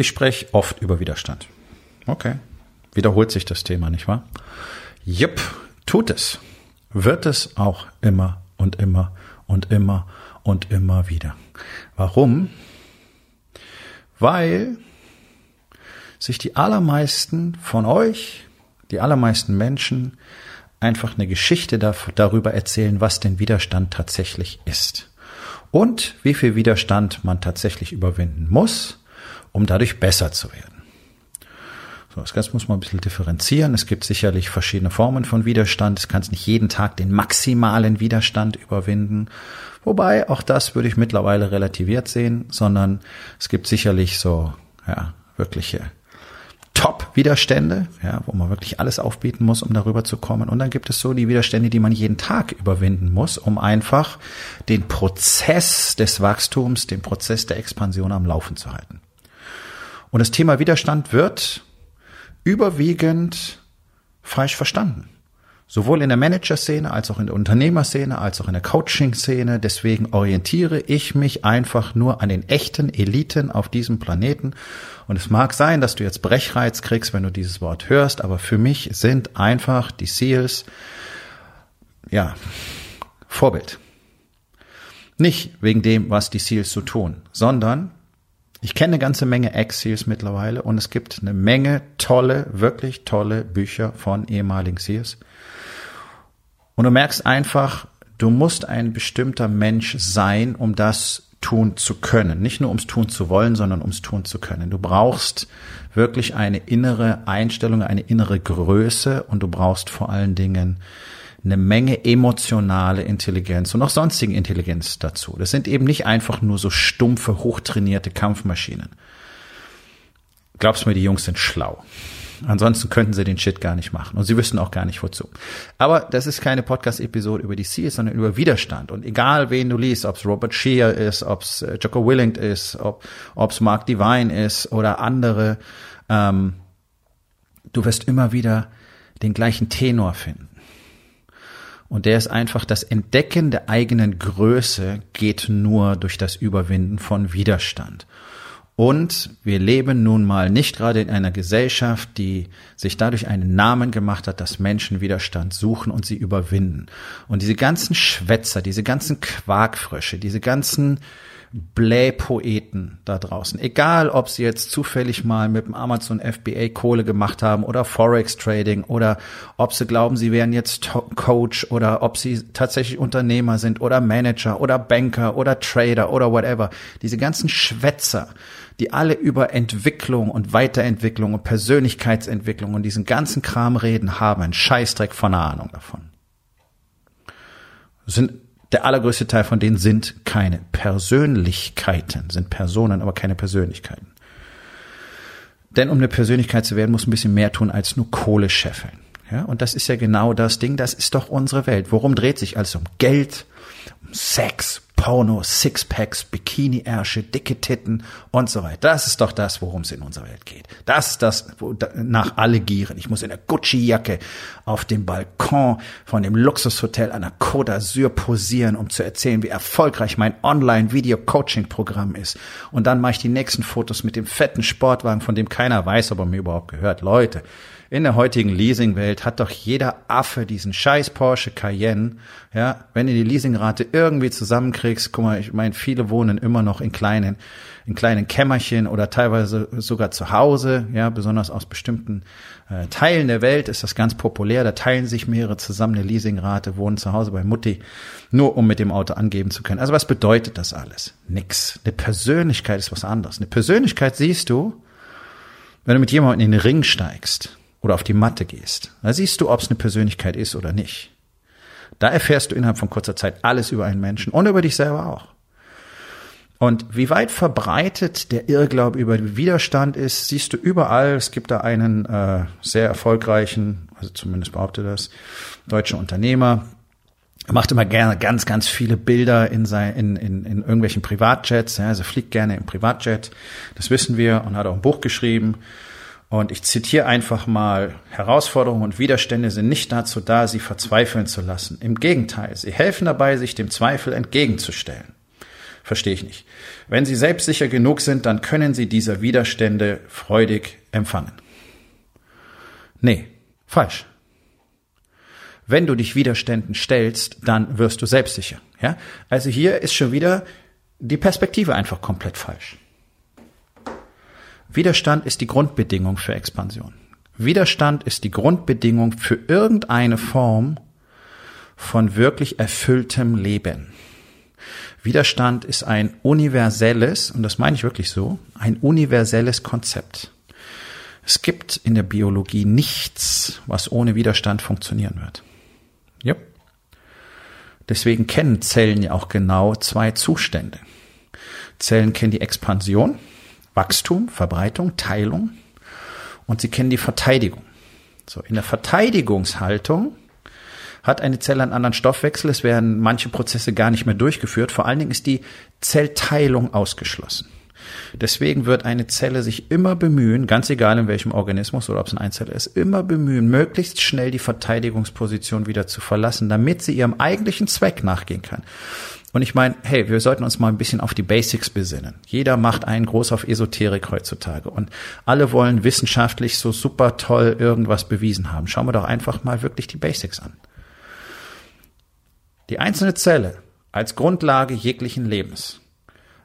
Ich spreche oft über Widerstand. Okay. Wiederholt sich das Thema, nicht wahr? Jupp, tut es. Wird es auch immer und immer und immer und immer wieder. Warum? Weil sich die allermeisten von euch, die allermeisten Menschen einfach eine Geschichte darüber erzählen, was denn Widerstand tatsächlich ist. Und wie viel Widerstand man tatsächlich überwinden muss, um dadurch besser zu werden. So, das Ganze muss man ein bisschen differenzieren. Es gibt sicherlich verschiedene Formen von Widerstand. Es kann nicht jeden Tag den maximalen Widerstand überwinden. Wobei, auch das würde ich mittlerweile relativiert sehen, sondern es gibt sicherlich so, ja, wirkliche Top-Widerstände, ja, wo man wirklich alles aufbieten muss, um darüber zu kommen. Und dann gibt es so die Widerstände, die man jeden Tag überwinden muss, um einfach den Prozess des Wachstums, den Prozess der Expansion am Laufen zu halten. Und das Thema Widerstand wird überwiegend falsch verstanden. Sowohl in der Manager-Szene als auch in der Unternehmerszene als auch in der Coaching-Szene. Deswegen orientiere ich mich einfach nur an den echten Eliten auf diesem Planeten. Und es mag sein, dass du jetzt Brechreiz kriegst, wenn du dieses Wort hörst, aber für mich sind einfach die Seals, ja, Vorbild. Nicht wegen dem, was die Seals so tun, sondern ich kenne eine ganze Menge Ex-Seals mittlerweile und es gibt eine Menge tolle, wirklich tolle Bücher von ehemaligen Seals. Und du merkst einfach, du musst ein bestimmter Mensch sein, um das tun zu können. Nicht nur ums tun zu wollen, sondern ums tun zu können. Du brauchst wirklich eine innere Einstellung, eine innere Größe und du brauchst vor allen Dingen eine Menge emotionale Intelligenz und auch sonstige Intelligenz dazu. Das sind eben nicht einfach nur so stumpfe, hochtrainierte Kampfmaschinen. Glaubst mir, die Jungs sind schlau. Ansonsten könnten sie den Shit gar nicht machen und sie wüssten auch gar nicht wozu. Aber das ist keine Podcast-Episode über die Seals, sondern über Widerstand. Und egal wen du liest, ob es Robert Shear ist, ob es äh, Jocko Willing ist, ob es Mark Divine ist oder andere, ähm, du wirst immer wieder den gleichen Tenor finden. Und der ist einfach, das Entdecken der eigenen Größe geht nur durch das Überwinden von Widerstand. Und wir leben nun mal nicht gerade in einer Gesellschaft, die sich dadurch einen Namen gemacht hat, dass Menschen Widerstand suchen und sie überwinden. Und diese ganzen Schwätzer, diese ganzen Quarkfrösche, diese ganzen Blähpoeten da draußen. Egal, ob sie jetzt zufällig mal mit dem Amazon FBA Kohle gemacht haben oder Forex Trading oder ob sie glauben, sie wären jetzt Coach oder ob sie tatsächlich Unternehmer sind oder Manager oder Banker oder Trader oder whatever. Diese ganzen Schwätzer, die alle über Entwicklung und Weiterentwicklung und Persönlichkeitsentwicklung und diesen ganzen Kram reden, haben einen Scheißdreck von einer Ahnung davon. Sind der allergrößte Teil von denen sind keine Persönlichkeiten, sind Personen, aber keine Persönlichkeiten. Denn um eine Persönlichkeit zu werden, muss ein bisschen mehr tun als nur Kohle scheffeln. Ja, und das ist ja genau das Ding, das ist doch unsere Welt. Worum dreht sich alles um Geld, um Sex, Porno, Sixpacks, Bikini-Ärsche, dicke Titten und so weiter. Das ist doch das, worum es in unserer Welt geht. Das ist das, wo nach alle gieren. Ich muss in der Gucci-Jacke auf dem Balkon von dem Luxushotel an der Côte d'Azur posieren, um zu erzählen, wie erfolgreich mein Online-Video-Coaching-Programm ist. Und dann mache ich die nächsten Fotos mit dem fetten Sportwagen, von dem keiner weiß, ob er mir überhaupt gehört. Leute, in der heutigen Leasingwelt hat doch jeder Affe diesen scheiß Porsche Cayenne. Ja, wenn du die Leasingrate irgendwie zusammenkriegst, guck mal, ich meine, viele wohnen immer noch in kleinen, in kleinen Kämmerchen oder teilweise sogar zu Hause. Ja, besonders aus bestimmten äh, Teilen der Welt ist das ganz populär. Da teilen sich mehrere zusammen eine Leasingrate, wohnen zu Hause bei Mutti, nur um mit dem Auto angeben zu können. Also was bedeutet das alles? Nix. Eine Persönlichkeit ist was anderes. Eine Persönlichkeit siehst du, wenn du mit jemandem in den Ring steigst oder auf die Matte gehst. Da siehst du, ob es eine Persönlichkeit ist oder nicht. Da erfährst du innerhalb von kurzer Zeit alles über einen Menschen und über dich selber auch. Und wie weit verbreitet der Irrglaube über Widerstand ist, siehst du überall. Es gibt da einen äh, sehr erfolgreichen, also zumindest behauptet das, deutschen Unternehmer, er macht immer gerne ganz, ganz viele Bilder in, sein, in, in, in irgendwelchen Privatjets. Ja, also fliegt gerne im Privatjet. Das wissen wir und hat auch ein Buch geschrieben. Und ich zitiere einfach mal, Herausforderungen und Widerstände sind nicht dazu da, sie verzweifeln zu lassen. Im Gegenteil, sie helfen dabei, sich dem Zweifel entgegenzustellen. Verstehe ich nicht. Wenn Sie selbstsicher genug sind, dann können Sie diese Widerstände freudig empfangen. Nee, falsch. Wenn du dich Widerständen stellst, dann wirst du selbstsicher. Ja? Also hier ist schon wieder die Perspektive einfach komplett falsch. Widerstand ist die Grundbedingung für Expansion. Widerstand ist die Grundbedingung für irgendeine Form von wirklich erfülltem Leben. Widerstand ist ein universelles, und das meine ich wirklich so, ein universelles Konzept. Es gibt in der Biologie nichts, was ohne Widerstand funktionieren wird. Ja. Deswegen kennen Zellen ja auch genau zwei Zustände. Zellen kennen die Expansion, Wachstum, Verbreitung, Teilung und sie kennen die Verteidigung. So, in der Verteidigungshaltung hat eine Zelle einen anderen Stoffwechsel. Es werden manche Prozesse gar nicht mehr durchgeführt. Vor allen Dingen ist die Zellteilung ausgeschlossen. Deswegen wird eine Zelle sich immer bemühen, ganz egal in welchem Organismus oder ob es ein Einzeller ist, immer bemühen, möglichst schnell die Verteidigungsposition wieder zu verlassen, damit sie ihrem eigentlichen Zweck nachgehen kann. Und ich meine, hey, wir sollten uns mal ein bisschen auf die Basics besinnen. Jeder macht einen groß auf Esoterik heutzutage und alle wollen wissenschaftlich so super toll irgendwas bewiesen haben. Schauen wir doch einfach mal wirklich die Basics an. Die einzelne Zelle als Grundlage jeglichen Lebens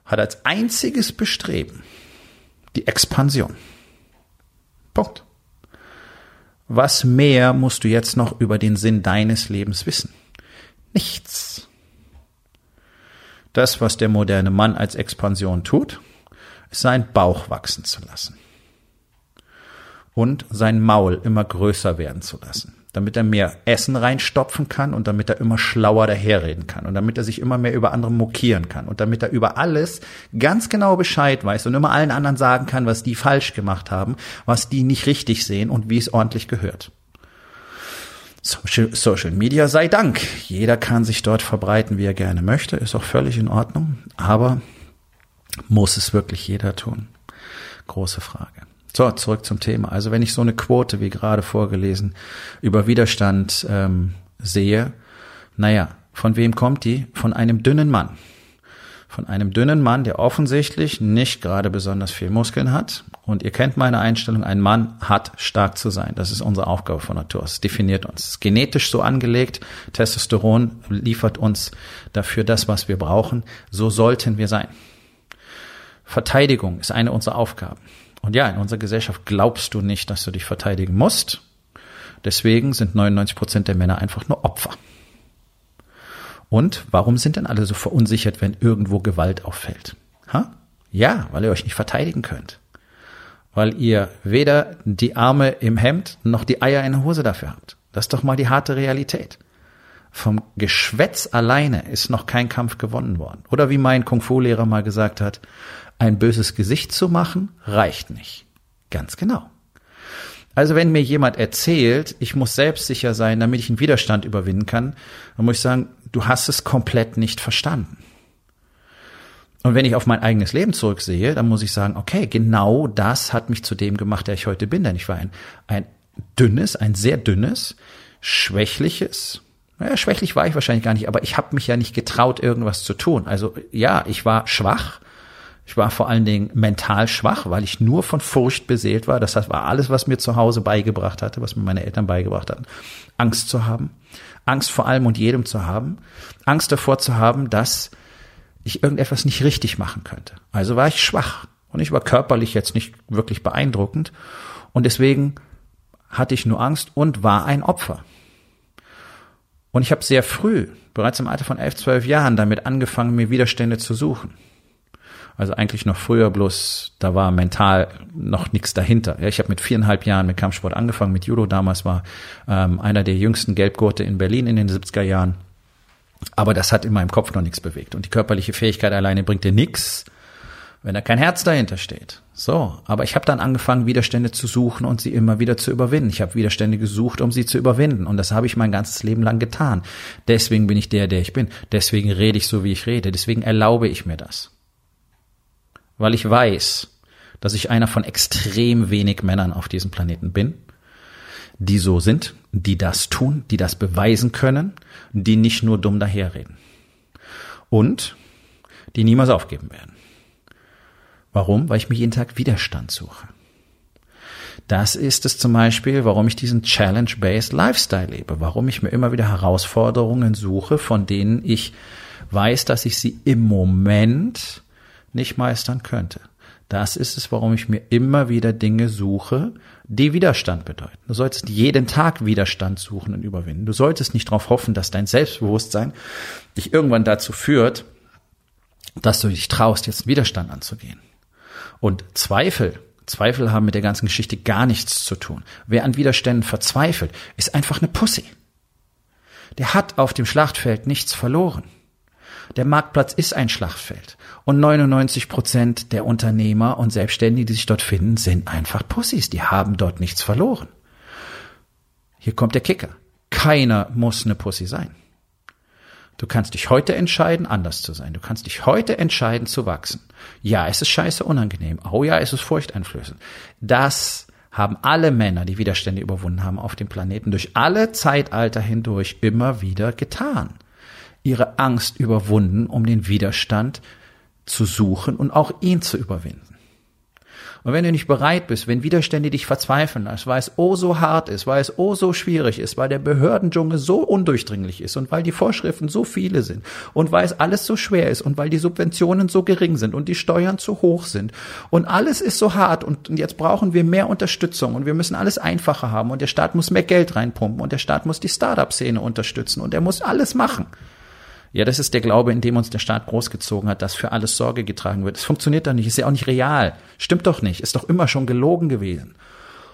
hat als einziges Bestreben die Expansion. Punkt. Was mehr musst du jetzt noch über den Sinn deines Lebens wissen? Nichts. Das, was der moderne Mann als Expansion tut, ist seinen Bauch wachsen zu lassen und sein Maul immer größer werden zu lassen damit er mehr Essen reinstopfen kann und damit er immer schlauer daherreden kann und damit er sich immer mehr über andere mokieren kann und damit er über alles ganz genau Bescheid weiß und immer allen anderen sagen kann, was die falsch gemacht haben, was die nicht richtig sehen und wie es ordentlich gehört. Social, Media sei Dank. Jeder kann sich dort verbreiten, wie er gerne möchte, ist auch völlig in Ordnung, aber muss es wirklich jeder tun? Große Frage. So, zurück zum Thema. Also wenn ich so eine Quote, wie gerade vorgelesen, über Widerstand ähm, sehe, naja, von wem kommt die? Von einem dünnen Mann. Von einem dünnen Mann, der offensichtlich nicht gerade besonders viel Muskeln hat. Und ihr kennt meine Einstellung, ein Mann hat stark zu sein. Das ist unsere Aufgabe von Natur. Es definiert uns. Es genetisch so angelegt. Testosteron liefert uns dafür das, was wir brauchen. So sollten wir sein. Verteidigung ist eine unserer Aufgaben. Und ja, in unserer Gesellschaft glaubst du nicht, dass du dich verteidigen musst. Deswegen sind 99 Prozent der Männer einfach nur Opfer. Und warum sind denn alle so verunsichert, wenn irgendwo Gewalt auffällt? Ha? Ja, weil ihr euch nicht verteidigen könnt. Weil ihr weder die Arme im Hemd noch die Eier in der Hose dafür habt. Das ist doch mal die harte Realität. Vom Geschwätz alleine ist noch kein Kampf gewonnen worden. Oder wie mein Kung-Fu-Lehrer mal gesagt hat, ein böses Gesicht zu machen, reicht nicht. Ganz genau. Also wenn mir jemand erzählt, ich muss selbstsicher sein, damit ich einen Widerstand überwinden kann, dann muss ich sagen, du hast es komplett nicht verstanden. Und wenn ich auf mein eigenes Leben zurücksehe, dann muss ich sagen, okay, genau das hat mich zu dem gemacht, der ich heute bin. Denn ich war ein, ein dünnes, ein sehr dünnes, schwächliches, naja, schwächlich war ich wahrscheinlich gar nicht, aber ich habe mich ja nicht getraut, irgendwas zu tun. Also ja, ich war schwach, ich war vor allen Dingen mental schwach, weil ich nur von Furcht beseelt war. Das war alles, was mir zu Hause beigebracht hatte, was mir meine Eltern beigebracht hatten. Angst zu haben. Angst vor allem und jedem zu haben. Angst davor zu haben, dass ich irgendetwas nicht richtig machen könnte. Also war ich schwach. Und ich war körperlich jetzt nicht wirklich beeindruckend. Und deswegen hatte ich nur Angst und war ein Opfer. Und ich habe sehr früh, bereits im Alter von elf, zwölf Jahren, damit angefangen, mir Widerstände zu suchen. Also eigentlich noch früher, bloß da war mental noch nichts dahinter. Ja, ich habe mit viereinhalb Jahren mit Kampfsport angefangen, mit Judo. Damals war ähm, einer der jüngsten Gelbgurte in Berlin in den 70er Jahren. Aber das hat in meinem Kopf noch nichts bewegt. Und die körperliche Fähigkeit alleine bringt dir nichts, wenn da kein Herz dahinter steht. So, aber ich habe dann angefangen, Widerstände zu suchen und sie immer wieder zu überwinden. Ich habe Widerstände gesucht, um sie zu überwinden. Und das habe ich mein ganzes Leben lang getan. Deswegen bin ich der, der ich bin. Deswegen rede ich so, wie ich rede. Deswegen erlaube ich mir das. Weil ich weiß, dass ich einer von extrem wenig Männern auf diesem Planeten bin, die so sind, die das tun, die das beweisen können, die nicht nur dumm daherreden. Und die niemals aufgeben werden. Warum? Weil ich mir jeden Tag Widerstand suche. Das ist es zum Beispiel, warum ich diesen Challenge-Based Lifestyle lebe, warum ich mir immer wieder Herausforderungen suche, von denen ich weiß, dass ich sie im Moment nicht meistern könnte. Das ist es, warum ich mir immer wieder Dinge suche, die Widerstand bedeuten. Du solltest jeden Tag Widerstand suchen und überwinden. Du solltest nicht darauf hoffen, dass dein Selbstbewusstsein dich irgendwann dazu führt, dass du dich traust, jetzt Widerstand anzugehen. Und Zweifel, Zweifel haben mit der ganzen Geschichte gar nichts zu tun. Wer an Widerständen verzweifelt, ist einfach eine Pussy. Der hat auf dem Schlachtfeld nichts verloren. Der Marktplatz ist ein Schlachtfeld. Und 99 Prozent der Unternehmer und Selbstständigen, die sich dort finden, sind einfach Pussys. Die haben dort nichts verloren. Hier kommt der Kicker. Keiner muss eine Pussy sein. Du kannst dich heute entscheiden, anders zu sein. Du kannst dich heute entscheiden, zu wachsen. Ja, es ist scheiße unangenehm. Oh ja, es ist furchteinflößend. Das haben alle Männer, die Widerstände überwunden haben auf dem Planeten, durch alle Zeitalter hindurch immer wieder getan. Ihre Angst überwunden, um den Widerstand zu suchen und auch ihn zu überwinden. Und wenn du nicht bereit bist, wenn Widerstände dich verzweifeln lässt, weil es oh so hart ist, weil es oh so schwierig ist, weil der Behördendschungel so undurchdringlich ist und weil die Vorschriften so viele sind und weil es alles so schwer ist und weil die Subventionen so gering sind und die Steuern zu hoch sind und alles ist so hart und jetzt brauchen wir mehr Unterstützung und wir müssen alles einfacher haben und der Staat muss mehr Geld reinpumpen und der Staat muss die Startup-Szene unterstützen und er muss alles machen. Ja, das ist der Glaube, in dem uns der Staat großgezogen hat, dass für alles Sorge getragen wird. Es funktioniert doch nicht, ist ja auch nicht real. Stimmt doch nicht, ist doch immer schon gelogen gewesen.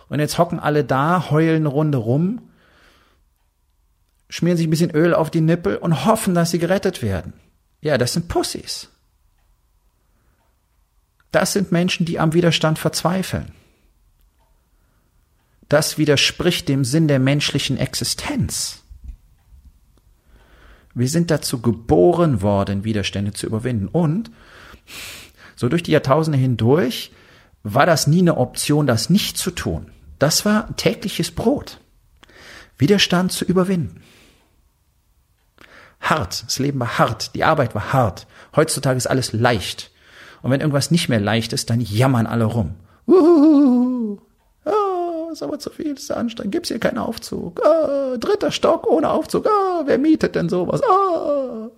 Und jetzt hocken alle da, heulen eine Runde rum, schmieren sich ein bisschen Öl auf die Nippel und hoffen, dass sie gerettet werden. Ja, das sind Pussys. Das sind Menschen, die am Widerstand verzweifeln. Das widerspricht dem Sinn der menschlichen Existenz. Wir sind dazu geboren worden, Widerstände zu überwinden. Und so durch die Jahrtausende hindurch war das nie eine Option, das nicht zu tun. Das war tägliches Brot. Widerstand zu überwinden. Hart. Das Leben war hart. Die Arbeit war hart. Heutzutage ist alles leicht. Und wenn irgendwas nicht mehr leicht ist, dann jammern alle rum. Uhuhu ist aber zu viel, ist anstrengend, gibt's hier keinen Aufzug. Ah, dritter Stock ohne Aufzug. Ah, wer mietet denn sowas? Ah.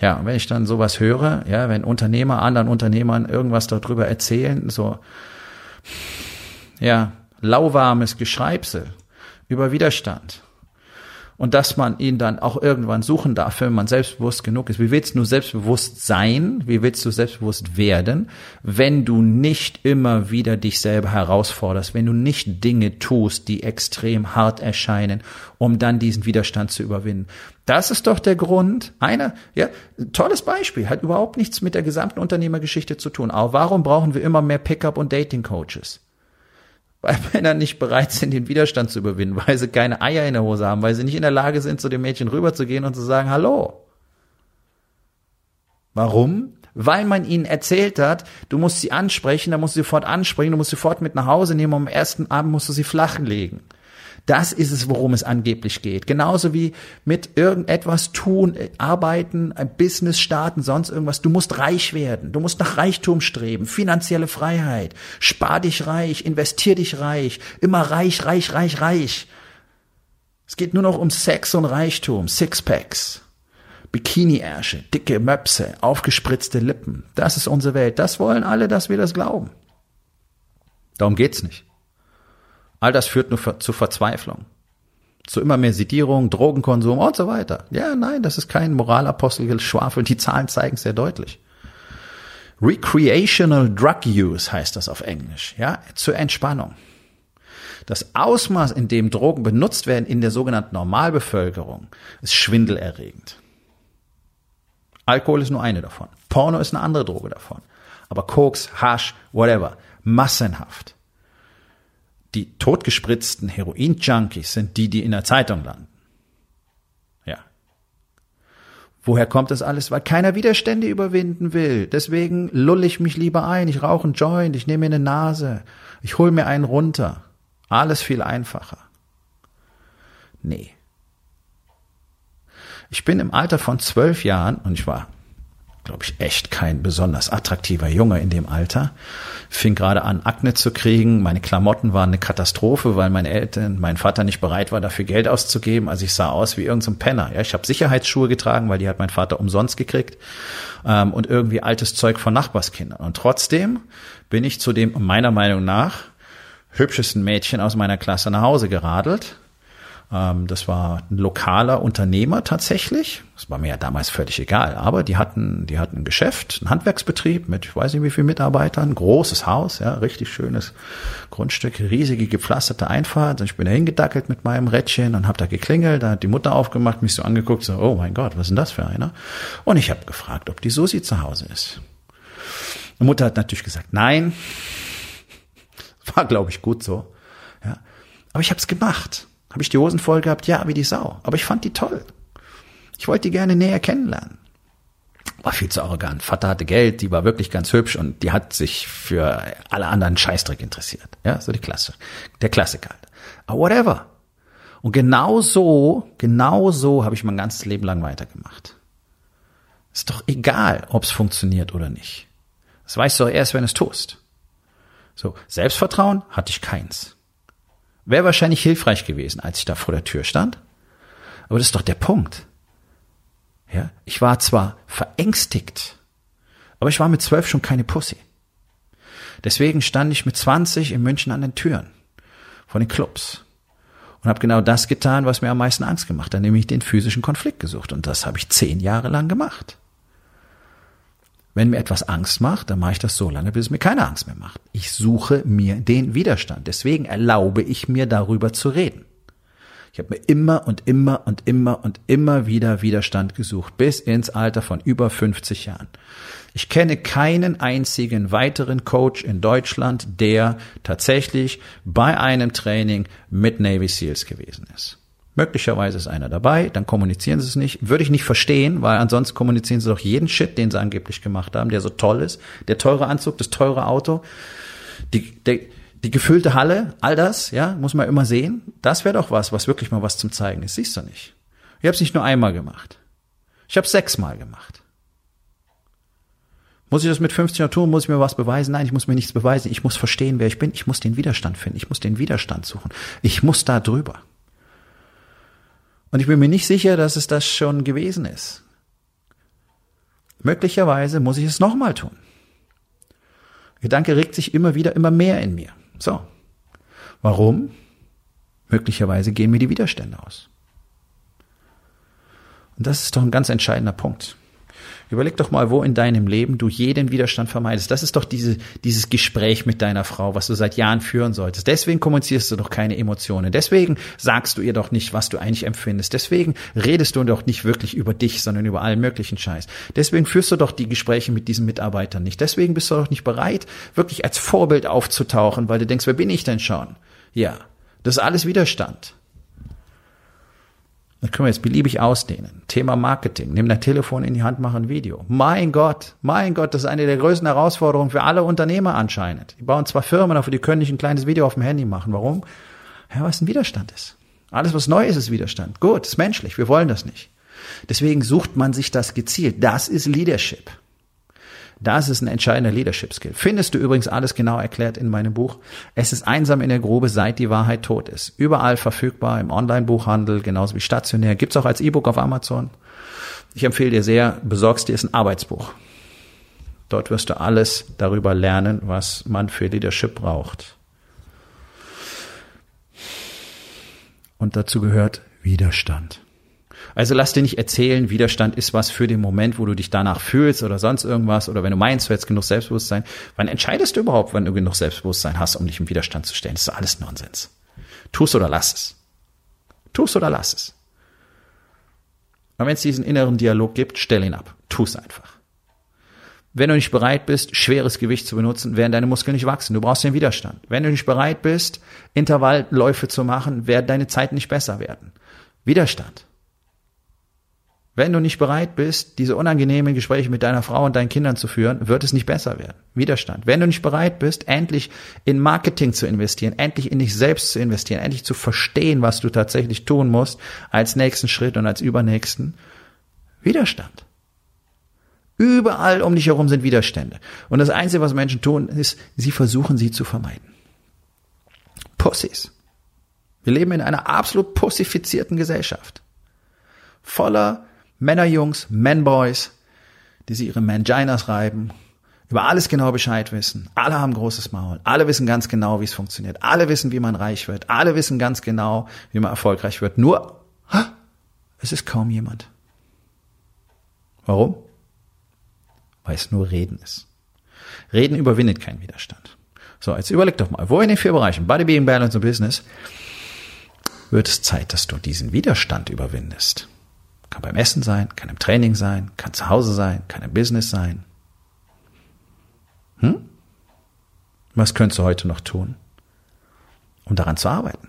Ja, wenn ich dann sowas höre, ja, wenn Unternehmer anderen Unternehmern irgendwas darüber erzählen, so, ja, lauwarmes Geschreibsel über Widerstand und dass man ihn dann auch irgendwann suchen darf, wenn man selbstbewusst genug ist. Wie willst du selbstbewusst sein? Wie willst du selbstbewusst werden, wenn du nicht immer wieder dich selber herausforderst, wenn du nicht Dinge tust, die extrem hart erscheinen, um dann diesen Widerstand zu überwinden? Das ist doch der Grund. Einer, ja, tolles Beispiel, hat überhaupt nichts mit der gesamten Unternehmergeschichte zu tun. Aber warum brauchen wir immer mehr Pickup und Dating Coaches? Weil Männer nicht bereit sind, den Widerstand zu überwinden, weil sie keine Eier in der Hose haben, weil sie nicht in der Lage sind, zu dem Mädchen rüberzugehen und zu sagen, hallo. Warum? Weil man ihnen erzählt hat, du musst sie ansprechen, dann musst du sofort ansprechen, du musst sie sofort mit nach Hause nehmen, am ersten Abend musst du sie flachen legen. Das ist es, worum es angeblich geht. Genauso wie mit irgendetwas tun, arbeiten, ein Business starten, sonst irgendwas. Du musst reich werden. Du musst nach Reichtum streben. Finanzielle Freiheit. Spar dich reich. Investier dich reich. Immer reich, reich, reich, reich. Es geht nur noch um Sex und Reichtum. Sixpacks. Bikini-Ärsche, dicke Möpse, aufgespritzte Lippen. Das ist unsere Welt. Das wollen alle, dass wir das glauben. Darum geht's nicht. All das führt nur zu Verzweiflung. zu immer mehr Sedierung, Drogenkonsum und so weiter. Ja, nein, das ist kein Moralapostelgeschwafel. Die Zahlen zeigen es sehr deutlich. Recreational Drug Use heißt das auf Englisch, ja, zur Entspannung. Das Ausmaß, in dem Drogen benutzt werden in der sogenannten Normalbevölkerung, ist schwindelerregend. Alkohol ist nur eine davon. Porno ist eine andere Droge davon. Aber Koks, Hasch, whatever, massenhaft. Die totgespritzten Heroin-Junkies sind die, die in der Zeitung landen. Ja. Woher kommt das alles? Weil keiner Widerstände überwinden will. Deswegen lull ich mich lieber ein. Ich rauche einen Joint, ich nehme mir eine Nase, ich hole mir einen runter. Alles viel einfacher. Nee. Ich bin im Alter von zwölf Jahren und ich war glaube ich, echt kein besonders attraktiver Junge in dem Alter. Fing gerade an, Akne zu kriegen. Meine Klamotten waren eine Katastrophe, weil meine Eltern, mein Vater nicht bereit war, dafür Geld auszugeben. Also ich sah aus wie irgendein so Penner. Ja, ich habe Sicherheitsschuhe getragen, weil die hat mein Vater umsonst gekriegt. Ähm, und irgendwie altes Zeug von Nachbarskindern. Und trotzdem bin ich zu dem, meiner Meinung nach, hübschesten Mädchen aus meiner Klasse nach Hause geradelt das war ein lokaler Unternehmer tatsächlich. Das war mir ja damals völlig egal. Aber die hatten, die hatten ein Geschäft, einen Handwerksbetrieb mit, ich weiß nicht wie viel Mitarbeitern, großes Haus, ja, richtig schönes Grundstück, riesige gepflasterte Einfahrt. Und ich bin da hingedackelt mit meinem Rädchen und habe da geklingelt. Da hat die Mutter aufgemacht, mich so angeguckt, so, oh mein Gott, was ist denn das für einer? Und ich habe gefragt, ob die Susi zu Hause ist. Die Mutter hat natürlich gesagt, nein. War, glaube ich, gut so. Ja. Aber ich habe es gemacht. Habe ich die Hosen voll gehabt? Ja, wie die Sau. Aber ich fand die toll. Ich wollte die gerne näher kennenlernen. War viel zu arrogant. Vater hatte Geld, die war wirklich ganz hübsch und die hat sich für alle anderen Scheißdreck interessiert. Ja, so die Klasse. Der Klassiker halt. Aber whatever. Und genau so, genau so habe ich mein ganzes Leben lang weitergemacht. Ist doch egal, ob es funktioniert oder nicht. Das weißt du doch erst, wenn es tust. So, Selbstvertrauen hatte ich keins. Wäre wahrscheinlich hilfreich gewesen, als ich da vor der Tür stand. Aber das ist doch der Punkt. Ja, ich war zwar verängstigt, aber ich war mit zwölf schon keine Pussy. Deswegen stand ich mit 20 in München an den Türen von den Clubs und habe genau das getan, was mir am meisten Angst gemacht hat, nämlich den physischen Konflikt gesucht. Und das habe ich zehn Jahre lang gemacht. Wenn mir etwas Angst macht, dann mache ich das so lange, bis es mir keine Angst mehr macht. Ich suche mir den Widerstand. Deswegen erlaube ich mir darüber zu reden. Ich habe mir immer und immer und immer und immer wieder Widerstand gesucht, bis ins Alter von über 50 Jahren. Ich kenne keinen einzigen weiteren Coach in Deutschland, der tatsächlich bei einem Training mit Navy SEALs gewesen ist. Möglicherweise ist einer dabei, dann kommunizieren sie es nicht. Würde ich nicht verstehen, weil ansonsten kommunizieren sie doch jeden Shit, den sie angeblich gemacht haben, der so toll ist. Der teure Anzug, das teure Auto, die, der, die gefüllte Halle, all das, ja, muss man immer sehen. Das wäre doch was, was wirklich mal was zum Zeigen ist. Siehst du nicht. Ich habe es nicht nur einmal gemacht. Ich habe es sechsmal gemacht. Muss ich das mit 50 Jahren tun? Muss ich mir was beweisen? Nein, ich muss mir nichts beweisen. Ich muss verstehen, wer ich bin. Ich muss den Widerstand finden. Ich muss den Widerstand suchen. Ich muss da drüber. Und ich bin mir nicht sicher, dass es das schon gewesen ist. Möglicherweise muss ich es nochmal tun. Der Gedanke regt sich immer wieder, immer mehr in mir. So. Warum? Möglicherweise gehen mir die Widerstände aus. Und das ist doch ein ganz entscheidender Punkt. Überleg doch mal, wo in deinem Leben du jeden Widerstand vermeidest. Das ist doch diese, dieses Gespräch mit deiner Frau, was du seit Jahren führen solltest. Deswegen kommunizierst du doch keine Emotionen. Deswegen sagst du ihr doch nicht, was du eigentlich empfindest. Deswegen redest du doch nicht wirklich über dich, sondern über allen möglichen Scheiß. Deswegen führst du doch die Gespräche mit diesen Mitarbeitern nicht. Deswegen bist du doch nicht bereit, wirklich als Vorbild aufzutauchen, weil du denkst, wer bin ich denn schon? Ja, das ist alles Widerstand. Das können wir jetzt beliebig ausdehnen. Thema Marketing. Nimm dein Telefon in die Hand, mach ein Video. Mein Gott, mein Gott, das ist eine der größten Herausforderungen für alle Unternehmer anscheinend. Die bauen zwar Firmen, aber die können nicht ein kleines Video auf dem Handy machen. Warum? Ja, was ein Widerstand ist. Alles, was neu ist, ist Widerstand. Gut, ist menschlich. Wir wollen das nicht. Deswegen sucht man sich das gezielt. Das ist Leadership. Das ist ein entscheidender Leadership Skill. Findest du übrigens alles genau erklärt in meinem Buch. Es ist einsam in der Grube, seit die Wahrheit tot ist. Überall verfügbar im Online-Buchhandel, genauso wie stationär. Gibt's auch als E-Book auf Amazon. Ich empfehle dir sehr, besorgst dir es ein Arbeitsbuch. Dort wirst du alles darüber lernen, was man für Leadership braucht. Und dazu gehört Widerstand. Also lass dir nicht erzählen, Widerstand ist was für den Moment, wo du dich danach fühlst oder sonst irgendwas oder wenn du meinst, du hättest genug Selbstbewusstsein. Wann entscheidest du überhaupt, wenn du genug Selbstbewusstsein hast, um dich im Widerstand zu stellen? Das ist alles Nonsens. Tu's oder lass es. Tu's oder lass es. Und wenn es diesen inneren Dialog gibt, stell ihn ab. Tu's einfach. Wenn du nicht bereit bist, schweres Gewicht zu benutzen, werden deine Muskeln nicht wachsen. Du brauchst den Widerstand. Wenn du nicht bereit bist, Intervallläufe zu machen, werden deine Zeiten nicht besser werden. Widerstand. Wenn du nicht bereit bist, diese unangenehmen Gespräche mit deiner Frau und deinen Kindern zu führen, wird es nicht besser werden. Widerstand. Wenn du nicht bereit bist, endlich in Marketing zu investieren, endlich in dich selbst zu investieren, endlich zu verstehen, was du tatsächlich tun musst, als nächsten Schritt und als übernächsten, Widerstand. Überall um dich herum sind Widerstände. Und das Einzige, was Menschen tun, ist, sie versuchen sie zu vermeiden. Pussys. Wir leben in einer absolut pussifizierten Gesellschaft. Voller Männerjungs, Manboys, die sie ihre Manginas reiben, über alles genau Bescheid wissen. Alle haben großes Maul. Alle wissen ganz genau, wie es funktioniert. Alle wissen, wie man reich wird. Alle wissen ganz genau, wie man erfolgreich wird. Nur, es ist kaum jemand. Warum? Weil es nur Reden ist. Reden überwindet keinen Widerstand. So, jetzt überleg doch mal, wo in den vier Bereichen, Body, Being, Balance und Business, wird es Zeit, dass du diesen Widerstand überwindest. Kann beim Essen sein, kann im Training sein, kann zu Hause sein, kann im Business sein. Hm? Was könntest du heute noch tun, um daran zu arbeiten?